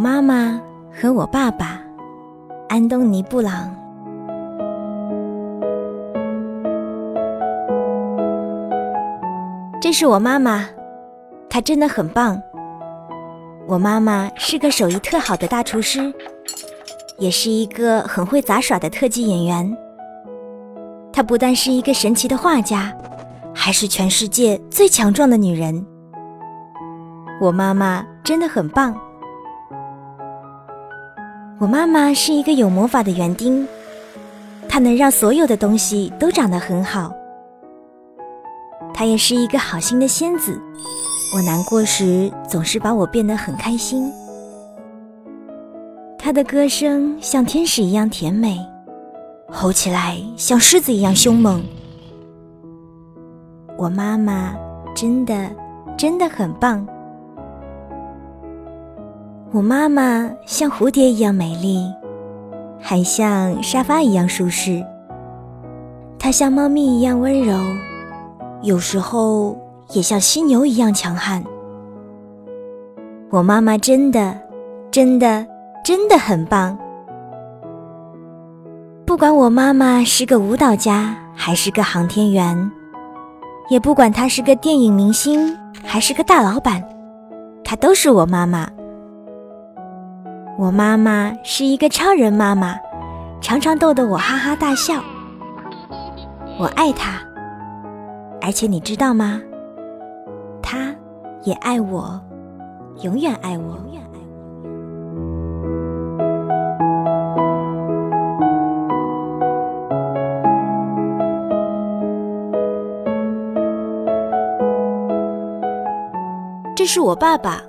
妈妈和我爸爸，安东尼·布朗。这是我妈妈，她真的很棒。我妈妈是个手艺特好的大厨师，也是一个很会杂耍的特技演员。她不但是一个神奇的画家，还是全世界最强壮的女人。我妈妈真的很棒。我妈妈是一个有魔法的园丁，她能让所有的东西都长得很好。她也是一个好心的仙子，我难过时总是把我变得很开心。她的歌声像天使一样甜美，吼起来像狮子一样凶猛。我妈妈真的真的很棒。我妈妈像蝴蝶一样美丽，还像沙发一样舒适。她像猫咪一样温柔，有时候也像犀牛一样强悍。我妈妈真的、真的、真的很棒。不管我妈妈是个舞蹈家还是个航天员，也不管她是个电影明星还是个大老板，她都是我妈妈。我妈妈是一个超人妈妈，常常逗得我哈哈大笑。我爱她，而且你知道吗？她也爱我，永远爱我。这是我爸爸，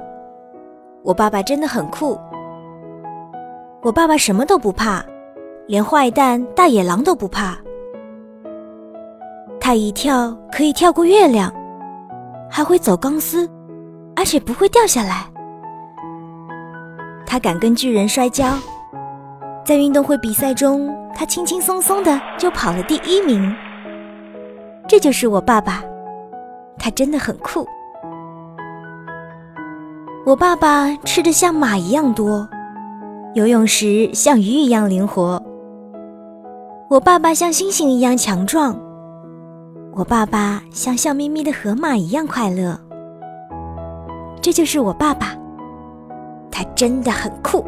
我爸爸真的很酷。我爸爸什么都不怕，连坏蛋大野狼都不怕。他一跳可以跳过月亮，还会走钢丝，而且不会掉下来。他敢跟巨人摔跤，在运动会比赛中，他轻轻松松的就跑了第一名。这就是我爸爸，他真的很酷。我爸爸吃的像马一样多。游泳时像鱼一样灵活，我爸爸像猩猩一样强壮，我爸爸像笑眯眯的河马一样快乐。这就是我爸爸，他真的很酷。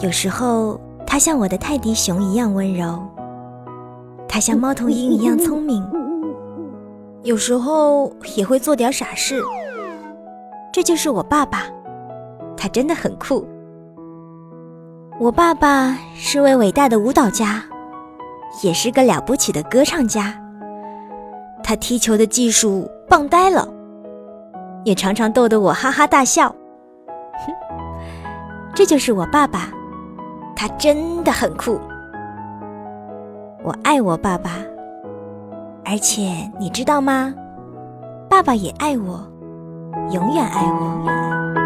有时候他像我的泰迪熊一样温柔，他像猫头鹰一样聪明。有时候也会做点傻事，这就是我爸爸，他真的很酷。我爸爸是位伟大的舞蹈家，也是个了不起的歌唱家。他踢球的技术棒呆了，也常常逗得我哈哈大笑。哼，这就是我爸爸，他真的很酷。我爱我爸爸。而且你知道吗？爸爸也爱我，永远爱我。